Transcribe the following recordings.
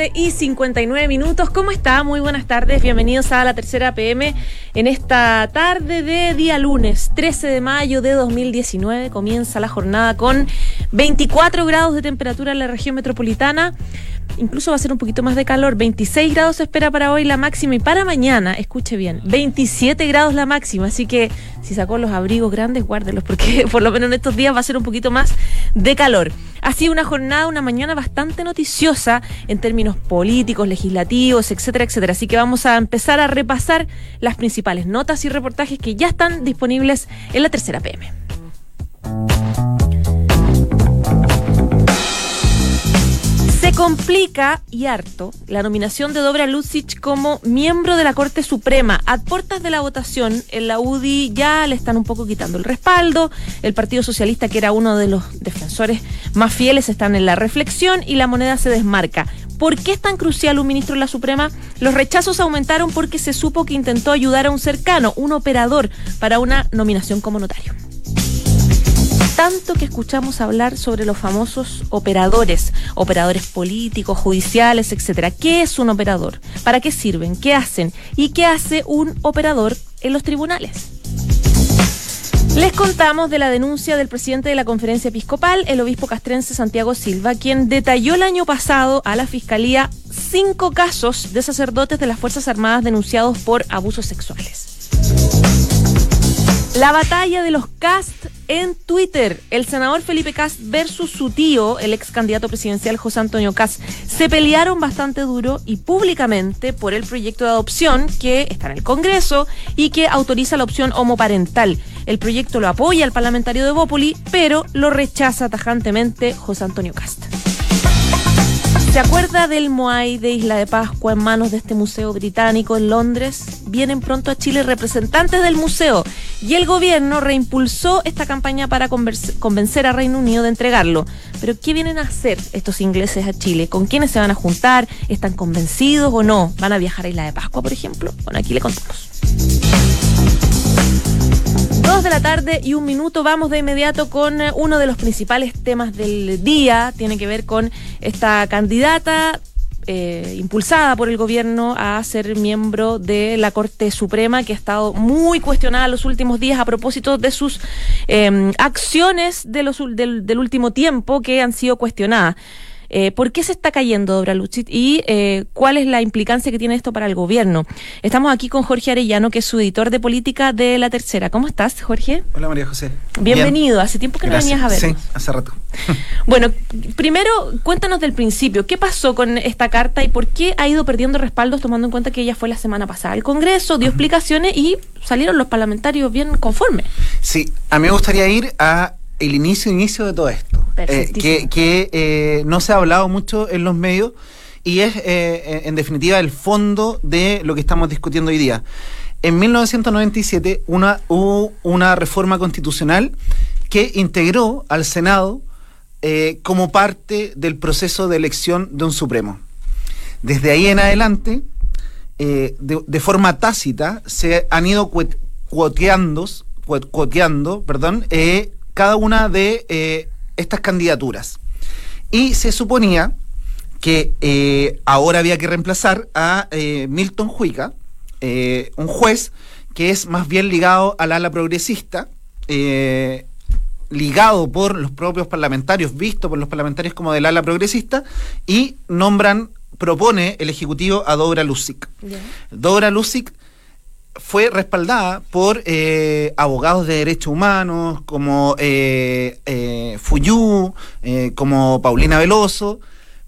Tarde y 59 minutos. ¿Cómo está? Muy buenas tardes. Bienvenidos a la tercera PM en esta tarde de día lunes, 13 de mayo de 2019. Comienza la jornada con 24 grados de temperatura en la región metropolitana incluso va a ser un poquito más de calor. 26 grados se espera para hoy la máxima y para mañana, escuche bien, 27 grados la máxima. Así que si sacó los abrigos grandes, guárdelos porque por lo menos en estos días va a ser un poquito más de calor. Ha sido una jornada, una mañana bastante noticiosa en términos políticos, legislativos, etcétera, etcétera. Así que vamos a empezar a repasar las principales notas y reportajes que ya están disponibles en la tercera PM. Se complica y harto la nominación de Dobra Lucic como miembro de la Corte Suprema. A puertas de la votación, en la UDI ya le están un poco quitando el respaldo. El Partido Socialista, que era uno de los defensores más fieles, están en la reflexión y la moneda se desmarca. ¿Por qué es tan crucial un ministro en la Suprema? Los rechazos aumentaron porque se supo que intentó ayudar a un cercano, un operador, para una nominación como notario tanto que escuchamos hablar sobre los famosos operadores, operadores políticos, judiciales, etcétera. ¿Qué es un operador? ¿Para qué sirven? ¿Qué hacen? ¿Y qué hace un operador en los tribunales? Les contamos de la denuncia del presidente de la conferencia episcopal, el obispo castrense Santiago Silva, quien detalló el año pasado a la fiscalía cinco casos de sacerdotes de las Fuerzas Armadas denunciados por abusos sexuales. La batalla de los cast en Twitter. El senador Felipe Cast versus su tío, el ex candidato presidencial José Antonio Cast, se pelearon bastante duro y públicamente por el proyecto de adopción que está en el Congreso y que autoriza la opción homoparental. El proyecto lo apoya el parlamentario de Bópoli, pero lo rechaza tajantemente José Antonio Cast. ¿Se acuerda del Moai de Isla de Pascua en manos de este museo británico en Londres? Vienen pronto a Chile representantes del museo y el gobierno reimpulsó esta campaña para convencer a Reino Unido de entregarlo. Pero ¿qué vienen a hacer estos ingleses a Chile? ¿Con quiénes se van a juntar? ¿Están convencidos o no? ¿Van a viajar a Isla de Pascua, por ejemplo? Bueno, aquí le contamos. Dos de la tarde y un minuto. Vamos de inmediato con eh, uno de los principales temas del día. Tiene que ver con esta candidata eh, impulsada por el gobierno a ser miembro de la Corte Suprema, que ha estado muy cuestionada los últimos días a propósito de sus eh, acciones del último tiempo que han sido cuestionadas. Eh, ¿Por qué se está cayendo Dobra Luchit y eh, cuál es la implicancia que tiene esto para el gobierno? Estamos aquí con Jorge Arellano, que es su editor de política de La Tercera. ¿Cómo estás, Jorge? Hola, María José. Bienvenido. Hace tiempo que no venías a ver. Sí, hace rato. bueno, primero cuéntanos del principio. ¿Qué pasó con esta carta y por qué ha ido perdiendo respaldos tomando en cuenta que ella fue la semana pasada al Congreso, dio explicaciones y salieron los parlamentarios bien conformes? Sí, a mí me gustaría ir a el inicio, inicio de todo esto, eh, que, eh, no se ha hablado mucho en los medios y es, eh, en definitiva, el fondo de lo que estamos discutiendo hoy día. En 1997 una, hubo una reforma constitucional que integró al Senado como parte del proceso de elección de un Supremo. Desde ahí en adelante, de, forma tácita, se han ido cuoteando, cuoteando perdón, cada una de eh, estas candidaturas. Y se suponía que eh, ahora había que reemplazar a eh, Milton Juica, un juez que es más bien ligado al ala progresista, ligado por los propios parlamentarios, visto por los parlamentarios como del ala progresista, y nombran, propone el Ejecutivo a Dobra Lusic. Dobra Lusic fue respaldada por eh, abogados de derechos humanos como eh, eh, Fuyú, eh, como Paulina Veloso,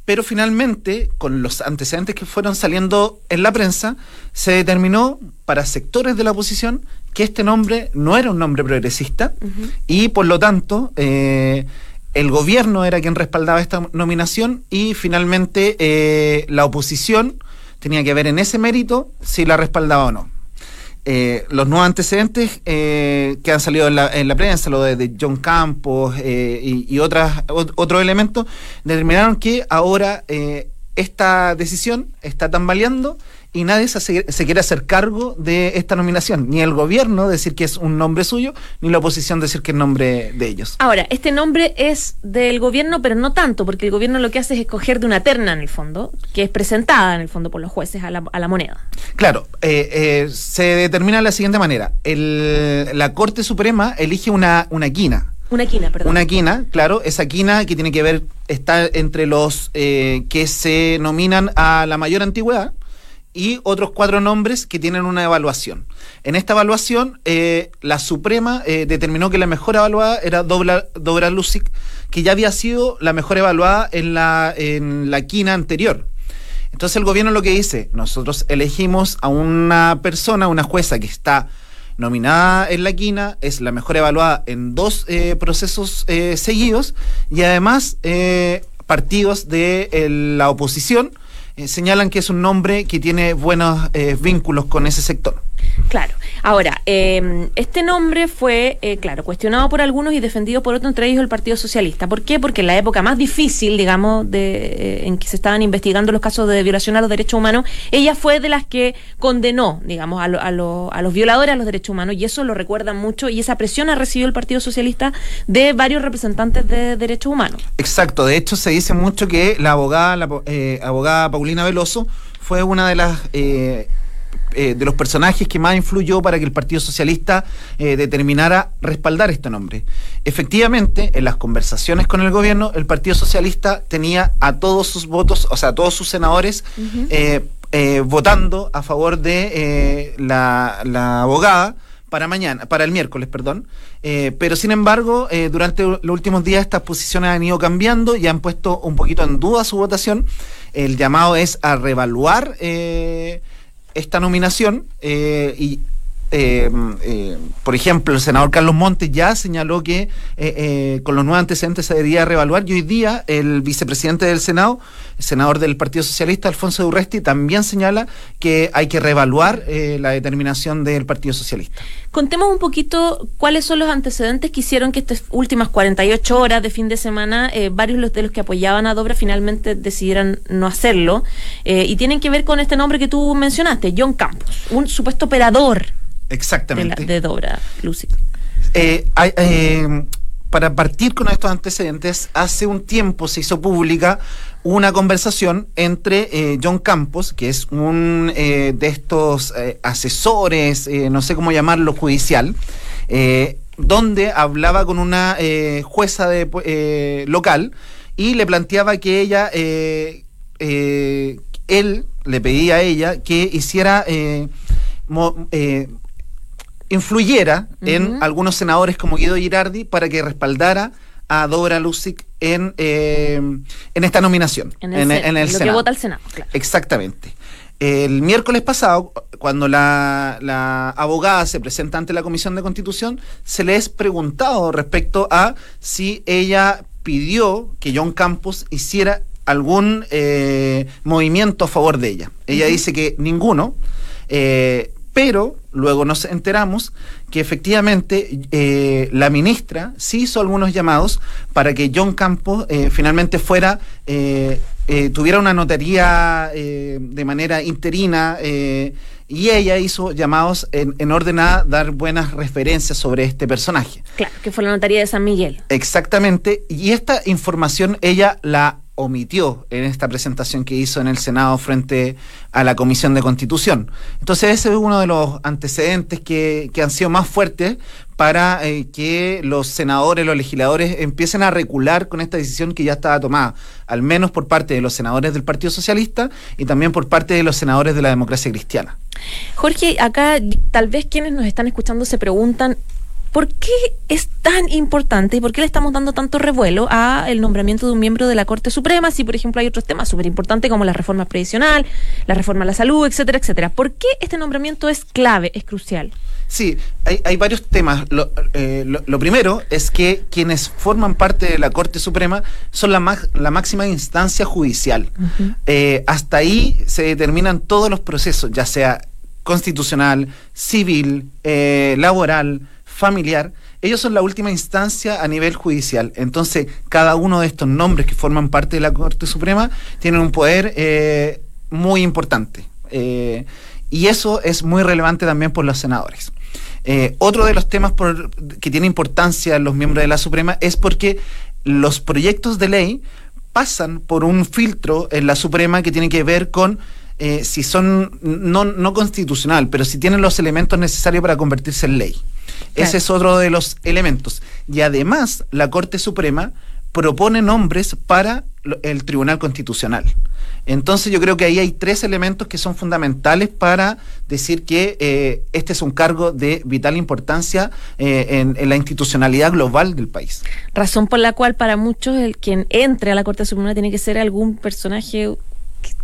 pero finalmente, con los antecedentes que fueron saliendo en la prensa, se determinó para sectores de la oposición que este nombre no era un nombre progresista y por lo tanto el gobierno era quien respaldaba esta nominación y finalmente la oposición tenía que ver en ese mérito si la respaldaba o no. Eh, los nuevos antecedentes eh, que han salido en la, en la prensa, lo de, John Campos eh, y, y, otras, otros elementos, determinaron que ahora esta decisión está tambaleando y nadie se, quiere hacer cargo de esta nominación, ni el gobierno decir que es un nombre suyo, ni la oposición decir que es nombre de ellos. Ahora, este nombre es del gobierno, pero no tanto, porque el gobierno lo que hace es escoger de una terna en el fondo, que es presentada en el fondo por los jueces a la, a la moneda. Claro, eh, eh, se determina de la siguiente manera. El, la Corte Suprema elige una, una quina. Una quina, perdón. Una quina, claro, esa quina que tiene que ver, está entre los eh, que se nominan a la mayor antigüedad, y otros cuatro nombres que tienen una evaluación. En esta evaluación, eh, la Suprema eh, determinó que la mejor evaluada era Dobra, Dobra Lucic, que ya había sido la mejor evaluada en la, en la quina anterior. Entonces el gobierno lo que dice, nosotros elegimos a una persona, una jueza que está nominada en la quina, es la mejor evaluada en dos eh, procesos seguidos y además partidos de la oposición eh, señalan que es un nombre que tiene buenos eh, vínculos con ese sector. Claro. Ahora, em, este nombre fue, eh, claro, cuestionado por algunos y defendido por otros, entre ellos el Partido Socialista. ¿Por qué? Porque en la época más difícil, digamos, de, eh, en que se estaban investigando los casos de violación a los derechos humanos, ella fue de las que condenó, digamos, a, a, a los violadores a los derechos humanos, y eso lo recuerdan mucho, y esa presión ha recibido el Partido Socialista de varios representantes de derechos humanos. Exacto, de hecho se dice mucho que la abogada, la eh, abogada Paulina Veloso fue una de las eh, de los personajes que más influyó para que el Partido Socialista eh, determinara respaldar este nombre. Efectivamente, en las conversaciones con el gobierno, el Partido Socialista tenía a todos sus votos, o sea, a todos sus senadores, eh, votando a favor de la, abogada para mañana, para el miércoles, perdón. pero sin embargo, durante los últimos días estas posiciones han ido cambiando y han puesto un poquito en duda su votación. El llamado es a revaluar esta nominación eh, y eh, eh, por ejemplo, el senador Carlos Montes ya señaló que con los nuevos antecedentes se debería reevaluar y hoy día el vicepresidente del Senado, el senador del Partido Socialista, Alfonso Durresti, también señala que hay que reevaluar la determinación del Partido Socialista. Contemos un poquito cuáles son los antecedentes que hicieron que estas últimas 48 horas de fin de semana eh, varios de los que apoyaban a Dobra finalmente decidieran no hacerlo. Eh, y tienen que ver con este nombre que tú mencionaste, John Campos, un supuesto operador Exactamente. De, Dobra, Lucy. Eh, para partir con estos antecedentes, hace un tiempo se hizo pública una conversación entre eh, John Campos, que es un eh, de estos eh, asesores, no sé cómo llamarlo, judicial, donde hablaba con una jueza de, local y le planteaba que ella, él le pedía a ella que hiciera influyera en algunos senadores como Guido Girardi para que respaldara a Dora Lucic en, eh, en esta nominación. En el, en, lo que vota el Senado, Exactamente. El miércoles pasado, cuando la, la, abogada se presenta ante la Comisión de Constitución, se le es preguntado respecto a si ella pidió que John Campos hiciera algún eh, movimiento a favor de ella. Ella dice que ninguno, eh, pero luego nos enteramos que efectivamente eh, la ministra sí hizo algunos llamados para que John Campos eh, finalmente fuera, eh, tuviera una notaría de manera interina y ella hizo llamados en, en, orden a dar buenas referencias sobre este personaje. Claro, que fue la notaría de San Miguel. Exactamente, y esta información ella la omitió en esta presentación que hizo en el Senado frente a la Comisión de Constitución. Entonces ese es uno de los antecedentes que, han sido más fuertes para eh, que los senadores, los legisladores empiecen a recular con esta decisión que ya estaba tomada, al menos por parte de los senadores del Partido Socialista y también por parte de los senadores de la democracia cristiana. Jorge, acá tal vez quienes nos están escuchando se preguntan, ¿Por qué es tan importante y por qué le estamos dando tanto revuelo a el nombramiento de un miembro de la Corte Suprema si, por ejemplo, hay otros temas súper importantes como la reforma previsional, la reforma a la salud, etcétera, etcétera? ¿Por qué este nombramiento es clave, es crucial? Sí, hay, varios temas. Eh, lo, primero es que quienes forman parte de la Corte Suprema son la, la máxima instancia judicial. Eh, hasta ahí se determinan todos los procesos, ya sea constitucional, civil, eh, laboral, familiar, ellos son la última instancia a nivel judicial. Entonces, cada uno de estos nombres que forman parte de la Corte Suprema tienen un poder eh, muy importante. Eh, y eso es muy relevante también por los senadores. otro de los temas que tiene importancia los miembros de la Suprema es porque los proyectos de ley pasan por un filtro en la Suprema que tiene que ver con eh, si son no, no constitucional, pero si tienen los elementos necesarios para convertirse en ley. Ese es otro de los elementos. Y además, la Corte Suprema propone nombres para el Tribunal Constitucional. Entonces yo creo que ahí hay tres elementos que son fundamentales para decir que eh, este es un cargo de vital importancia eh, en, en, la institucionalidad global del país. Razón por la cual para muchos el quien entre a la Corte Suprema tiene que ser algún personaje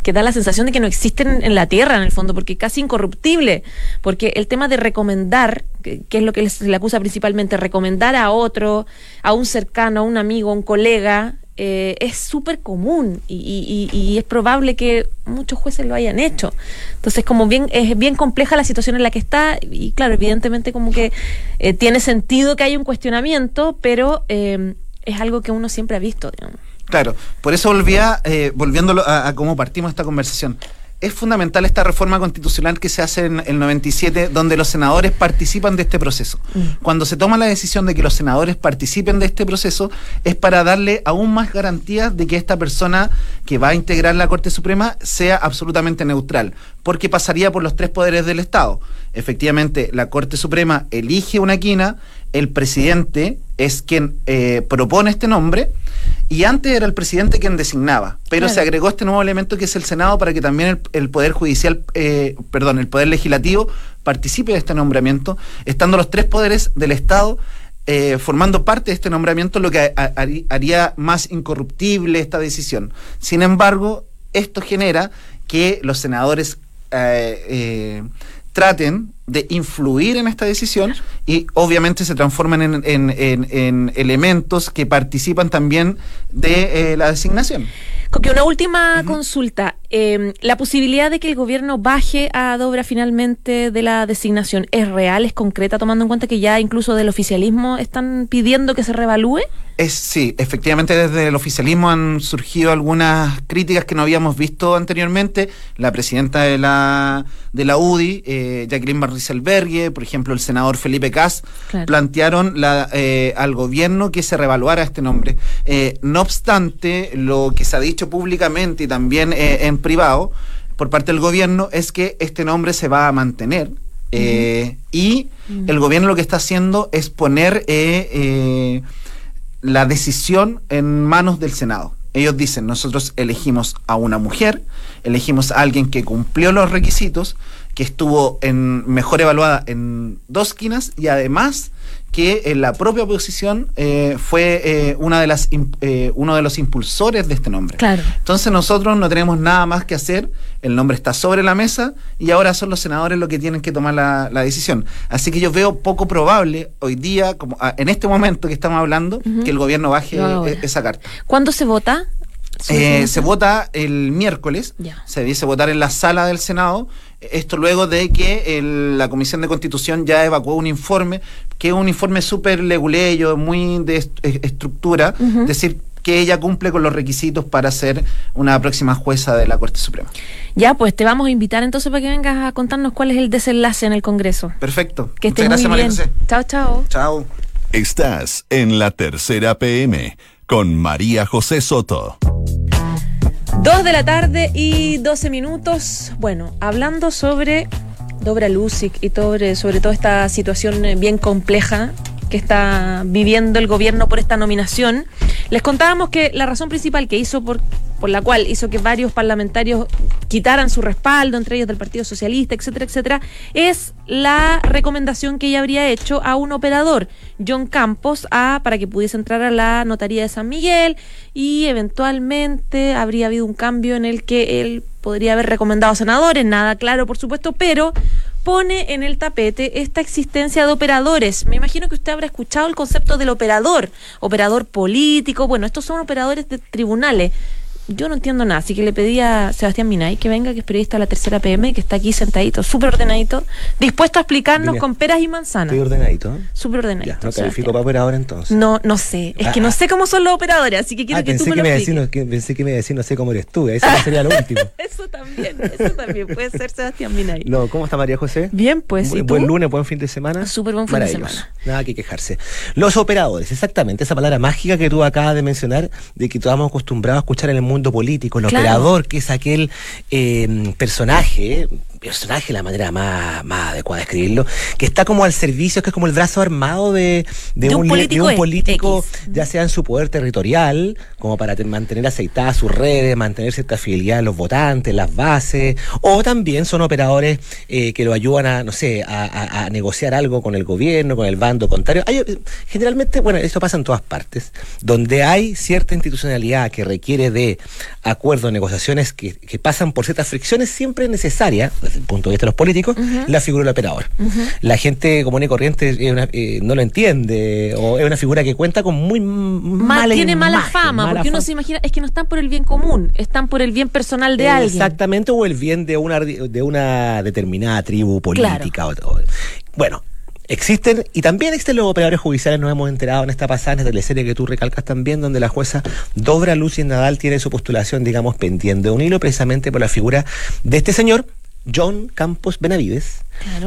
que da la sensación de que no existen en la tierra, en el fondo, porque casi incorruptible. Porque el tema de recomendar, que, es lo que se le acusa principalmente, recomendar a otro, a un cercano, a un amigo, a un colega, eh, es súper común y, es probable que muchos jueces lo hayan hecho. Entonces, como bien, es bien compleja la situación en la que está, y claro, evidentemente como que eh, tiene sentido que haya un cuestionamiento, pero eh, es algo que uno siempre ha visto, digamos. Claro, por eso volvía, eh, volviéndolo a, cómo partimos esta conversación. Es fundamental esta reforma constitucional que se hace en el 97, donde los senadores participan de este proceso. Mm. Cuando se toma la decisión de que los senadores participen de este proceso, es para darle aún más garantías de que esta persona que va a integrar la Corte Suprema sea absolutamente neutral, porque pasaría por los tres poderes del Estado. Efectivamente, la Corte Suprema elige una quina, el presidente es quien eh, propone este nombre y antes era el presidente quien designaba, pero se agregó este nuevo elemento que es el Senado para que también el, Poder Judicial, eh, perdón, el Poder Legislativo participe de este nombramiento, estando los tres poderes del Estado eh, formando parte de este nombramiento, lo que haría más incorruptible esta decisión. Sin embargo, esto genera que los senadores traten de influir en esta decisión y obviamente se transforman en, elementos que participan también de eh, la designación. Coque, una última consulta. Em, ¿La posibilidad de que el gobierno baje a Dobra finalmente de la designación es real, es concreta, tomando en cuenta que ya incluso del oficialismo están pidiendo que se revalúe? Es, sí, efectivamente desde el oficialismo han surgido algunas críticas que no habíamos visto anteriormente. La presidenta de la, de la UDI, eh, Jacqueline Barriselbergue, por ejemplo, el senador Felipe Cas, plantearon la, eh, al gobierno que se revaluara este nombre. Eh, no obstante, lo que se ha dicho públicamente y también eh, en privado por parte del gobierno es que este nombre se va a mantener. y el gobierno lo que está haciendo es poner la decisión en manos del Senado. Ellos dicen, nosotros elegimos a una mujer, elegimos a alguien que cumplió los requisitos, que estuvo en mejor evaluada en dos esquinas y además que en la propia oposición eh, fue eh, una de las eh, uno de los impulsores de este nombre. Claro. Entonces nosotros no tenemos nada más que hacer, el nombre está sobre la mesa y ahora son los senadores los que tienen que tomar la, decisión. Así que yo veo poco probable hoy día, como ah, en este momento que estamos hablando, que el gobierno baje e, esa carta. ¿Cuándo se vota? se vota el miércoles, se dice votar en la sala del Senado esto luego de que la Comisión de Constitución ya evacuó un informe, que es un informe súper leguleyo, muy de estructura, es decir, que ella cumple con los requisitos para ser una próxima jueza de la Corte Suprema. Ya, pues te vamos a invitar entonces para que vengas a contarnos cuál es el desenlace en el Congreso. Perfecto. Que estés muy bien. Chao, chao. Chao. Estás en la tercera PM con María José Soto. Dos de la tarde y doce minutos. Bueno, hablando sobre Dobra Lucic y sobre, sobre toda esta situación bien compleja que está viviendo el gobierno por esta nominación. Les contábamos que la razón principal que hizo por, por la cual hizo que varios parlamentarios quitaran su respaldo, entre ellos del Partido Socialista, etcétera, etcétera, es la recomendación que ella habría hecho a un operador, John Campos, a, para que pudiese entrar a la notaría de San Miguel y eventualmente habría habido un cambio en el que él podría haber recomendado senadores, nada claro, por supuesto, pero pone en el tapete esta existencia de operadores. Me imagino que usted habrá escuchado el concepto del operador, operador político, bueno, estos son operadores de tribunales. Yo no entiendo nada, así que le pedí a Sebastián Minay que venga, que es periodista de la tercera PM, que está aquí sentadito, súper ordenadito, dispuesto a explicarnos con peras y manzanas. Estoy ordenadito. ¿eh? Súper ordenadito. Ya, no califico para operador entonces. No, no sé, es que no ah, sé cómo son los operadores, así que quiero ah, que tú me, lo me no, que, Pensé que me iba a decir, no sé cómo eres tú, eso sería lo último. eso también, eso también, puede ser Sebastián Minay. No, ¿cómo está María José? Bien, pues. ¿y buen lunes, buen fin de semana. Súper buen fin de semana. Nada que quejarse. Los operadores, exactamente, esa palabra mágica que tú acabas de mencionar, de que estamos acostumbrados a escuchar en el mundo político, el operador, que es aquel eh, personaje personaje, la manera más, más adecuada de escribirlo, que está como al servicio, que es como el brazo armado de, de, un, político, ya sea en su poder territorial, como para mantener aceitadas sus redes, mantener cierta fidelidad a los votantes, las bases, o también son operadores eh, que lo ayudan a, no sé, a, negociar algo con el gobierno, con el bando contrario. generalmente, bueno, esto pasa en todas partes, donde hay cierta institucionalidad que requiere de acuerdos, negociaciones que, que pasan por ciertas fricciones, siempre es necesaria desde el punto de vista de los políticos, la figura del operador. La gente común y corriente eh, no lo entiende, o es una figura que cuenta con muy mala Tiene mala fama, porque uno se imagina, es que no están por el bien común, están por el bien personal de alguien. Exactamente, o el bien de una, de una determinada tribu política. bueno, Existen, y también existen los operadores judiciales, nos hemos enterado en esta pasada, en esta teleserie que tú recalcas también, donde la jueza Dobra Lucy Nadal tiene su postulación, digamos, pendiente de un hilo precisamente por la figura de este señor, John Campos Benavides,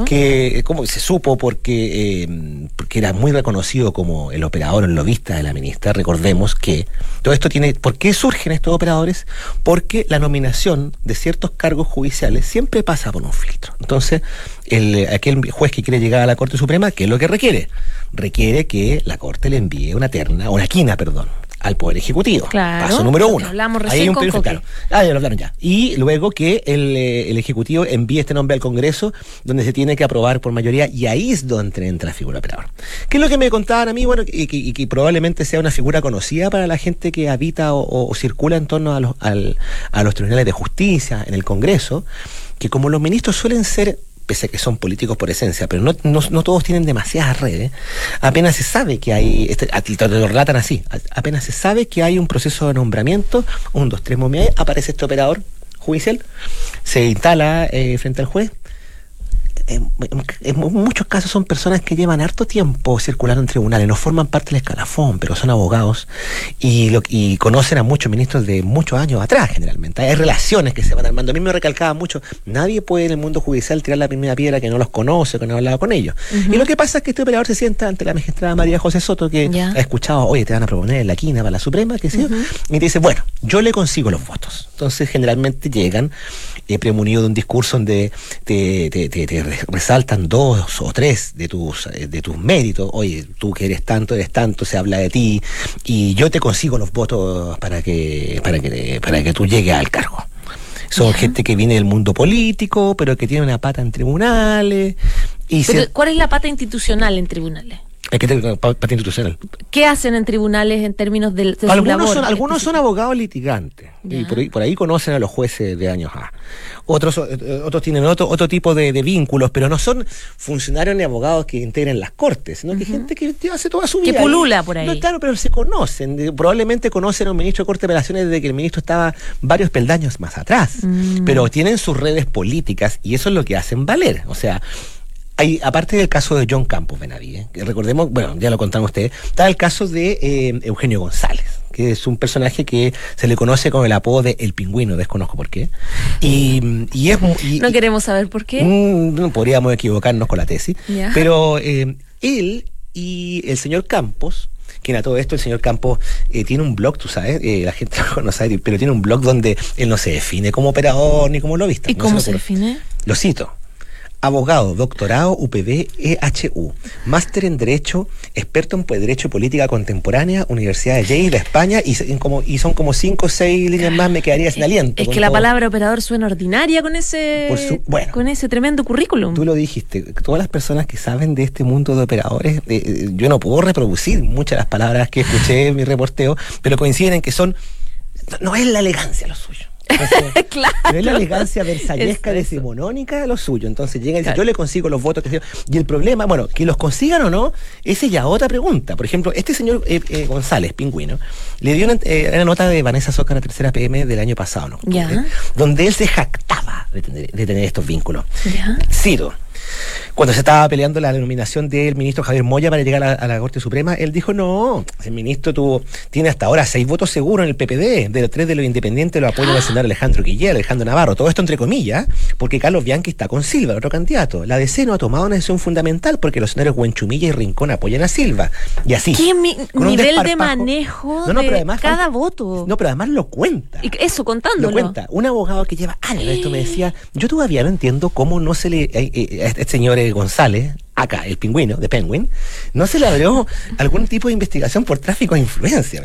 que como se supo porque, eh, porque era muy reconocido como el operador, el lobista de la ministra, recordemos que todo esto tiene, ¿por qué surgen estos operadores? Porque la nominación de ciertos cargos judiciales siempre pasa por un filtro. Entonces, el, aquel juez que quiere llegar a la Corte Suprema, ¿qué es lo que requiere? Requiere que la Corte le envíe una terna, una quina, perdón, al Poder Ejecutivo. Paso número uno. Hablamos recién Ahí hay un claro. Ah, ya lo hablaron ya. Y luego que el, eh, el, Ejecutivo envíe este nombre al Congreso, donde se tiene que aprobar por mayoría, y ahí es donde entra la figura operador. ¿Qué es lo que me contaban a mí? Bueno, y que, probablemente sea una figura conocida para la gente que habita o, circula en torno a los, a los tribunales de justicia, en el Congreso, que como los ministros suelen ser pese que son políticos por esencia, pero no, todos tienen demasiadas redes, apenas se sabe que hay, este, lo relatan así, apenas se sabe que hay un proceso de nombramiento, un, dos, tres momias, aparece este operador judicial, se instala eh, frente al juez, en, muchos casos son personas que llevan harto tiempo circulando en tribunales, no forman parte del escalafón, pero son abogados y, lo, y conocen a muchos ministros de muchos años atrás, generalmente. Hay relaciones que se van armando. A mí me recalcaba mucho, nadie puede en el mundo judicial tirar la primera piedra que no los conoce, que no ha hablado con ellos. Y lo que pasa es que este operador se sienta ante la magistrada María José Soto, que ha escuchado, oye, te van a proponer la quina para la Suprema, que sí, y te dice, bueno, yo le consigo los votos. Entonces, generalmente llegan eh, premunidos de un discurso donde te, te, te, te resaltan dos o tres de tus, eh, de tus méritos. Oye, tú que eres tanto, eres tanto, se habla de ti y yo te consigo los votos para que, para que, para que tú llegues al cargo. Son gente que viene del mundo político, pero que tiene una pata en tribunales. Y ¿Cuál es la pata institucional en tribunales? Hay que tener parte institucional. ¿Qué hacen en tribunales en términos de, algunos Son, algunos son abogados litigantes y por ahí, conocen a los jueces de años A. Otros, eh, otros tienen otro, otro tipo de, vínculos, pero no son funcionarios ni abogados que integren las cortes, sino que gente que hace toda su vida. Que pulula por ahí. No, claro, pero se conocen. Probablemente conocen a un ministro de Corte de Apelaciones desde que el ministro estaba varios peldaños más atrás. Mm. Pero tienen sus redes políticas y eso es lo que hacen valer. O sea, aparte del caso de John Campos Benavides, que recordemos, bueno, ya lo contaron ustedes, está el caso de eh, Eugenio González, que es un personaje que se le conoce con el apodo de El Pingüino, desconozco por qué. Y, es... no queremos saber por qué. Mm, no podríamos equivocarnos con la tesis, pero eh, él y el señor Campos quien a todo esto el señor Campos eh, tiene un blog, tú sabes, la gente no sabe, pero tiene un blog donde él no se define como operador ni como lobista. ¿Y cómo se define? Lo cito abogado, doctorado UPB EHU, máster en Derecho, experto en Derecho y Política Contemporánea, Universidad de Yale de España, y, como, y son como cinco o seis líneas más, me quedaría sin aliento. Es que la palabra operador suena ordinaria con ese, con ese tremendo currículum. Tú lo dijiste, todas las personas que saben de este mundo de operadores, eh, eh, yo no puedo reproducir muchas de las palabras que escuché en mi reporteo, pero coinciden en que son, no es la elegancia lo suyo claro. es la elegancia versallesca decimonónica de lo suyo. Entonces llega y dice, yo le consigo los votos. Que y el problema, bueno, que los consigan o no, esa es ya otra pregunta. Por ejemplo, este señor eh, eh, González, pingüino, le dio eh, una, nota de Vanessa Soca, la tercera PM del año pasado, ¿no? Donde él se jactaba de tener, estos vínculos. ¿Ya? Ciro cuando se estaba peleando la nominación del ministro Javier Moya para llegar a, la Corte Suprema, él dijo, no, el ministro tuvo, tiene hasta ahora seis votos seguros en el PPD, de los tres de los independientes lo apoya el senador Alejandro Guillén, Alejandro Navarro, todo esto entre comillas, porque Carlos Bianchi está con Silva, el otro candidato. La DC no ha tomado una decisión fundamental porque los senadores Huenchumilla y Rincón apoyan a Silva. Y así. ¿Qué nivel de manejo de cada voto? No, pero además lo cuenta. Y eso, contándolo. Lo cuenta. Un abogado que lleva años esto me decía, yo todavía no entiendo cómo no se le... Eh, eh, este señor González, acá, el pingüino de Penguin, no se le abrió algún tipo de investigación por tráfico de influencia.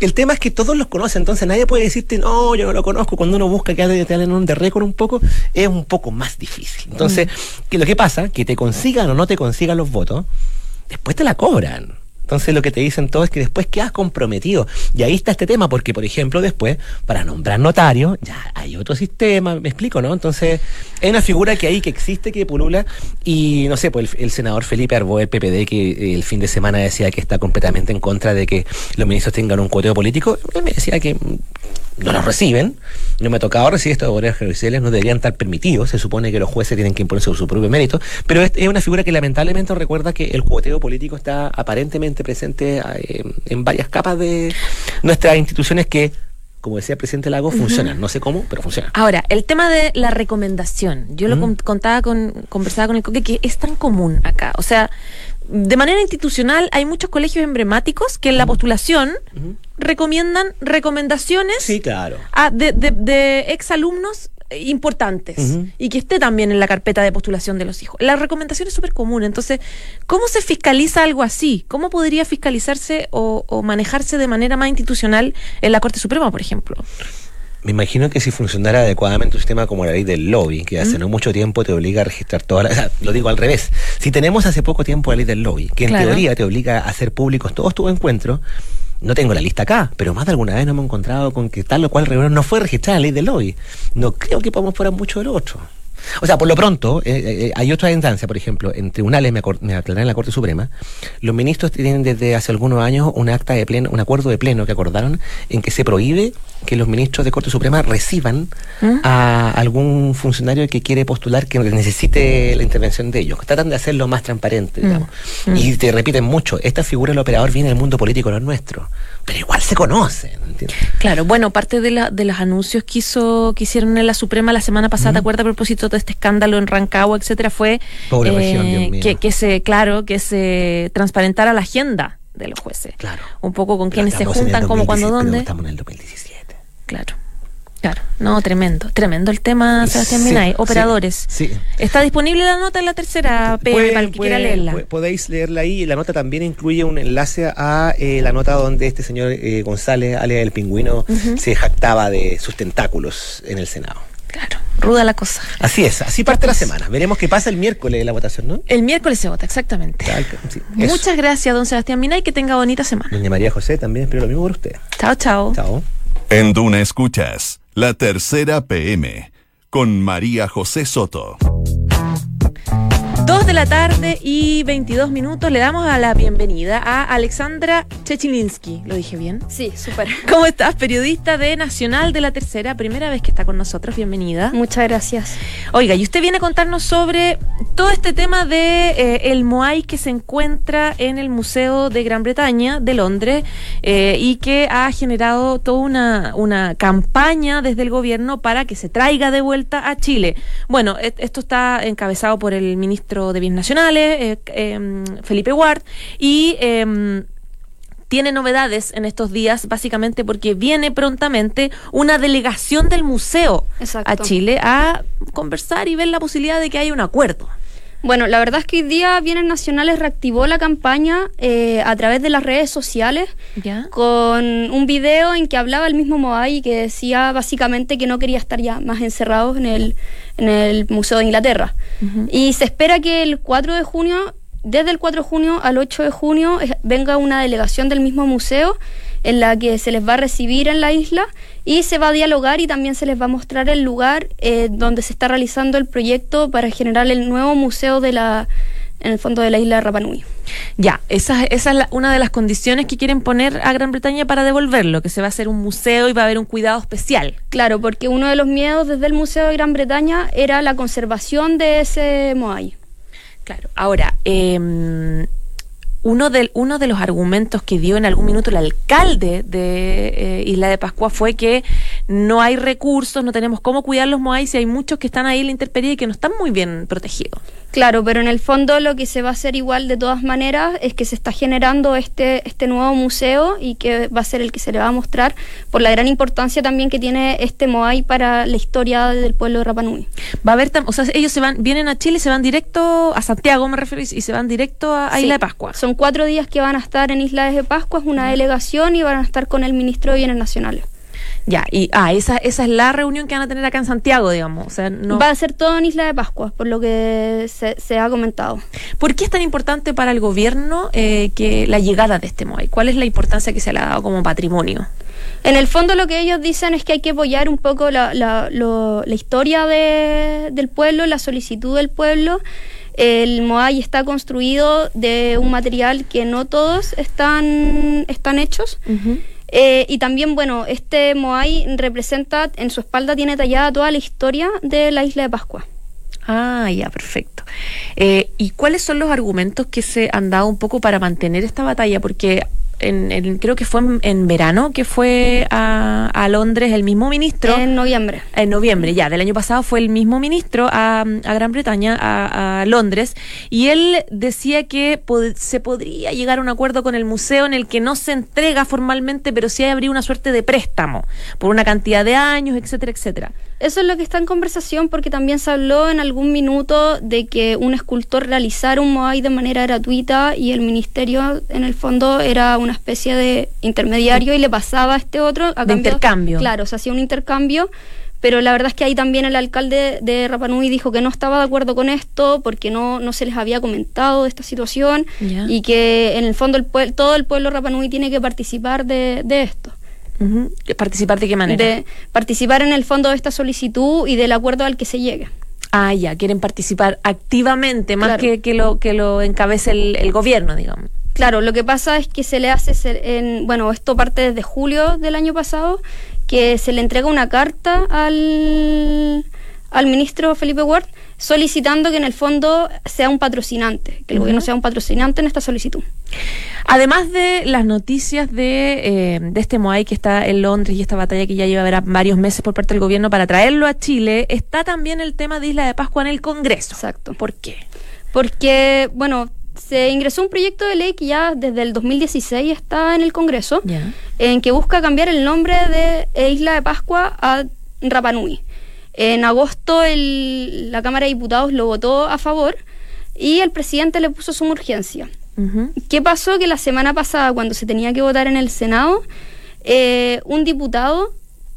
El tema es que todos los conocen, entonces nadie puede decirte, no, yo no lo conozco. Cuando uno busca que alguien un de récord un poco, es un poco más difícil. Entonces, mm. que lo que pasa, que te consigan o no te consigan los votos, después te la cobran. Entonces lo que te dicen todo es que después quedas comprometido. Y ahí está este tema, porque por ejemplo después, para nombrar notario, ya hay otro sistema, me explico, ¿no? Entonces, hay una figura que hay, que existe, que pulula, y no sé, pues el, senador Felipe Arbó, el PPD, que eh, el fin de semana decía que está completamente en contra de que los ministros tengan un cuoteo político, él me decía que no los reciben, no me ha tocado recibir estos poderes judiciales, no deberían estar permitidos, se supone que los jueces tienen que imponerse su propio mérito, pero es, una figura que lamentablemente recuerda que el cuoteo político está aparentemente presente eh, en varias capas de nuestras instituciones que como decía el presidente Lago, funcionan. No sé cómo, pero funcionan. Ahora, el tema de la recomendación. Yo lo contaba con, conversaba con el Coque, que es tan común acá. O sea, de manera institucional hay muchos colegios emblemáticos que en la postulación recomiendan recomendaciones sí, claro. de, de, de exalumnos importantes y que esté también en la carpeta de postulación de los hijos. La recomendación es súper común. Entonces, ¿cómo se fiscaliza algo así? ¿Cómo podría fiscalizarse o, o manejarse de manera más institucional en la Corte Suprema, por ejemplo? Me imagino que si funcionara adecuadamente un sistema como la ley del lobby, que hace no mucho tiempo te obliga a registrar todas las... lo digo al revés. Si tenemos hace poco tiempo la ley del lobby, que en teoría te obliga a hacer públicos todos tus encuentros, no tengo la lista acá, pero más de alguna vez nos hemos encontrado con que tal o cual reunión no fue registrada la ley del lobby. No creo que podamos fuera mucho del otro. O sea, por lo pronto, eh, eh, eh, hay otra instancia, por ejemplo, en tribunales, me, me aclaré en la Corte Suprema, los ministros tienen desde hace algunos años un acta de pleno, un acuerdo de pleno que acordaron en que se prohíbe que los ministros de Corte Suprema reciban ¿Mm? a algún funcionario que quiere postular que necesite la intervención de ellos. Tratan de hacerlo más transparente, ¿Mm? digamos. ¿Mm? Y te repiten mucho, esta figura del operador viene del mundo político, no es nuestro. Pero igual se conocen. Claro, bueno, parte de, la, de los anuncios que, hizo, que hicieron en la Suprema la semana pasada, ¿te acuerdas a propósito de este escándalo en Rancagua, etcétera, fue eh, que, que se, claro, que se transparentara la agenda de los jueces. Claro. Un poco con quienes se juntan, como cuando, dónde. Estamos en el 2017. Claro. Claro, no, tremendo, tremendo el tema, Sebastián Minay. Operadores. Sí, ¿Está disponible la nota en la tercera P para el que quiera leerla? podéis leerla ahí. La nota también incluye un enlace a eh, la nota donde este señor eh, González, alias del pingüino, se jactaba de sus tentáculos en el Senado. Claro, ruda la cosa. Así es, así parte la semana. Veremos qué pasa el miércoles la votación, ¿no? El miércoles se vota, exactamente. Muchas gracias, don Sebastián Minay, que tenga bonita semana. Doña María José, también espero lo mismo por usted. Chao, chao. Chao. En Duna Escuchas, la tercera PM, con María José Soto. 2 de la tarde y 22 minutos le damos a la bienvenida a Alexandra Chechilinsky. ¿Lo dije bien? Sí, súper. ¿Cómo estás? Periodista de Nacional de la Tercera, primera vez que está con nosotros. Bienvenida. Muchas gracias. Oiga, y usted viene a contarnos sobre todo este tema de eh, el Moai que se encuentra en el Museo de Gran Bretaña de Londres eh, y que ha generado toda una, una campaña desde el gobierno para que se traiga de vuelta a Chile. Bueno, e-, esto está encabezado por el ministro de Bienes Nacionales, eh, em, Felipe Ward, y em, tiene novedades en estos días, básicamente porque viene prontamente una delegación del museo a Chile a conversar y ver la posibilidad de que haya un acuerdo. Bueno, la verdad es que hoy día Bienes Nacionales reactivó la campaña eh, a través de las redes sociales con un video en que hablaba el mismo Moai y que decía básicamente que no quería estar ya más encerrado en el, en el Museo de Inglaterra. Y se espera que el 4 de junio, desde el 4 de junio al 8 de junio, venga una delegación del mismo museo en la que se les va a recibir en la isla y se va a dialogar y también se les va a mostrar el lugar eh, donde se está realizando el proyecto para generar el nuevo museo de la en el fondo de la isla de Rapanui. Ya, esa, esa es una de las condiciones que quieren poner a Gran Bretaña para devolverlo, que se va a hacer un museo y va a haber un cuidado especial. Claro, porque uno de los miedos desde el Museo de Gran Bretaña era la conservación de ese Moai. Claro, ahora, eh, uno de, uno de los argumentos que dio en algún minuto el alcalde de eh, Isla de Pascua fue que no hay recursos, no tenemos cómo cuidar los moais y hay muchos que están ahí en la intemperie y que no están muy bien protegidos. Claro, pero en el fondo lo que se va a hacer igual de todas maneras es que se está generando este, este nuevo museo y que va a ser el que se le va a mostrar por la gran importancia también que tiene este Moai para la historia del pueblo de Rapanui. Va a haber, o sea, ellos se van, vienen a Chile, se van directo a Santiago, me refiero, y se van directo a, Isla de Pascua. Son cuatro días que van a estar en Isla de Pascua, es una delegación y van a estar con el ministro de Bienes Nacionales. Ya, y ah, esa, esa es la reunión que van a tener acá en Santiago, digamos. O sea, no... Va a ser todo en Isla de Pascua, por lo que se, ha comentado. ¿Por qué es tan importante para el gobierno eh, que la llegada de este MOAI? ¿Cuál es la importancia que se le ha dado como patrimonio? En el fondo lo que ellos dicen es que hay que apoyar un poco la, la, la historia de, del pueblo, la solicitud del pueblo. El Moai está construido de un material que no todos están, están hechos. Eh, y también, bueno, este Moai representa, en su espalda tiene tallada toda la historia de la isla de Pascua. Ah, ya, perfecto. Eh, ¿Y cuáles son los argumentos que se han dado un poco para mantener esta batalla? Porque en, creo que fue en, verano que fue a, Londres el mismo ministro. En noviembre. En noviembre, ya, del año pasado fue el mismo ministro a, Gran Bretaña, a, Londres, y él decía que se podría llegar a un acuerdo con el museo en el que no se entrega formalmente, pero sí habría una suerte de préstamo por una cantidad de años, etcétera, etcétera. Eso es lo que está en conversación porque también se habló en algún minuto de que un escultor realizara un Moai de manera gratuita y el ministerio en el fondo era una especie de intermediario y le pasaba a este otro a de intercambio. Claro, se hacía un intercambio pero la verdad es que ahí también el alcalde de Rapanui dijo que no estaba de acuerdo con esto porque no, no se les había comentado esta situación y que en el fondo el todo el pueblo Rapanui tiene que participar de, de esto. ¿Participar de qué manera? De participar en el fondo de esta solicitud y del acuerdo al que se llegue. Ah, ya, quieren participar activamente, más que, que, lo, que lo encabece el, gobierno, digamos. Claro, lo que pasa es que se le hace, en, bueno, esto parte desde julio del año pasado, que se le entrega una carta al, al ministro Felipe Ward solicitando que en el fondo sea un patrocinante, que el gobierno sea un patrocinante en esta solicitud. Además de las noticias de, eh, de este Moai que está en Londres y esta batalla que ya lleva a ver varios meses por parte del gobierno para traerlo a Chile, está también el tema de Isla de Pascua en el Congreso. Exacto. ¿Por qué? Porque, bueno, se ingresó un proyecto de ley que ya desde el 2016 está en el Congreso, en que busca cambiar el nombre de Isla de Pascua a Rapanui. En agosto la Cámara de Diputados lo votó a favor y el presidente le puso suma urgencia. ¿Qué pasó? Que la semana pasada, cuando se tenía que votar en el Senado, eh, un diputado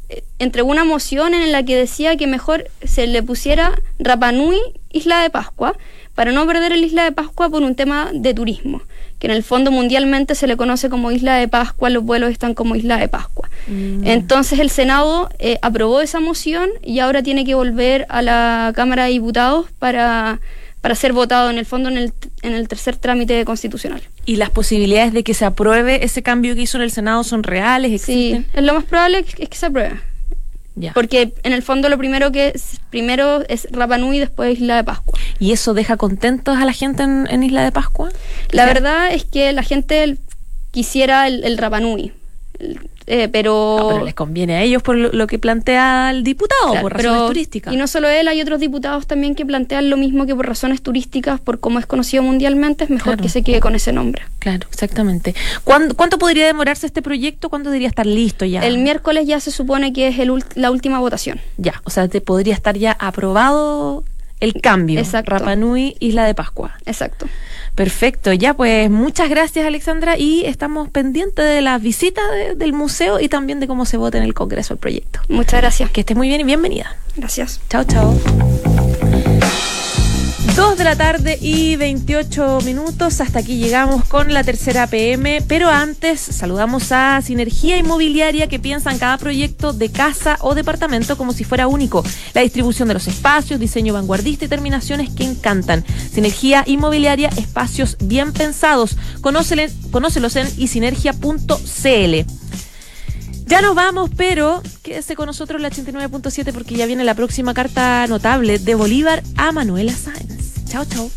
eh, entregó una moción en la que decía que mejor se le pusiera Rapanui Isla de Pascua para no perder el Isla de Pascua por un tema de turismo que en el fondo mundialmente se le conoce como Isla de Pascua, los vuelos están como Isla de Pascua. Mm. Entonces el Senado eh, aprobó esa moción y ahora tiene que volver a la Cámara de Diputados para, para ser votado en el fondo en el, en el tercer trámite constitucional. ¿Y las posibilidades de que se apruebe ese cambio que hizo en el Senado son reales? Sí, es lo más probable es que se apruebe. Porque en el fondo lo primero que es, primero es Rapanui y después Isla de Pascua. ¿Y eso deja contentos a la gente en, Isla de Pascua? La verdad es que la gente quisiera el, el Rapanui. Eh, pero... les conviene a ellos por lo, que plantea el diputado, por razones turísticas. Y no solo él, hay otros diputados también que plantean lo mismo que por razones turísticas, por cómo es conocido mundialmente, es mejor que se quede con ese nombre. Claro, exactamente. ¿Cuánto, podría demorarse este proyecto? ¿Cuándo debería estar listo ya? El miércoles ya se supone que es el, la última votación. Ya, o sea, te podría estar ya aprobado el cambio. Exacto. Rapanui, Isla de Pascua. Exacto. Perfecto, ya pues muchas gracias Alexandra y estamos pendientes de la visita del museo y también de cómo se vota en el Congreso el proyecto. Muchas gracias. Que estés muy bien y bienvenida. Gracias. Chao, chao. 2 de la tarde y 28 minutos. Hasta aquí llegamos con la tercera PM. Pero antes saludamos a Sinergia Inmobiliaria que piensa en cada proyecto de casa o departamento como si fuera único. La distribución de los espacios, diseño vanguardista y terminaciones que encantan. Sinergia Inmobiliaria, espacios bien pensados. Conócelos en isinergia.cl. Ya nos vamos, pero quédese con nosotros la 89.7 porque ya viene la próxima carta notable de Bolívar a Manuela Sáenz. Chao, chao.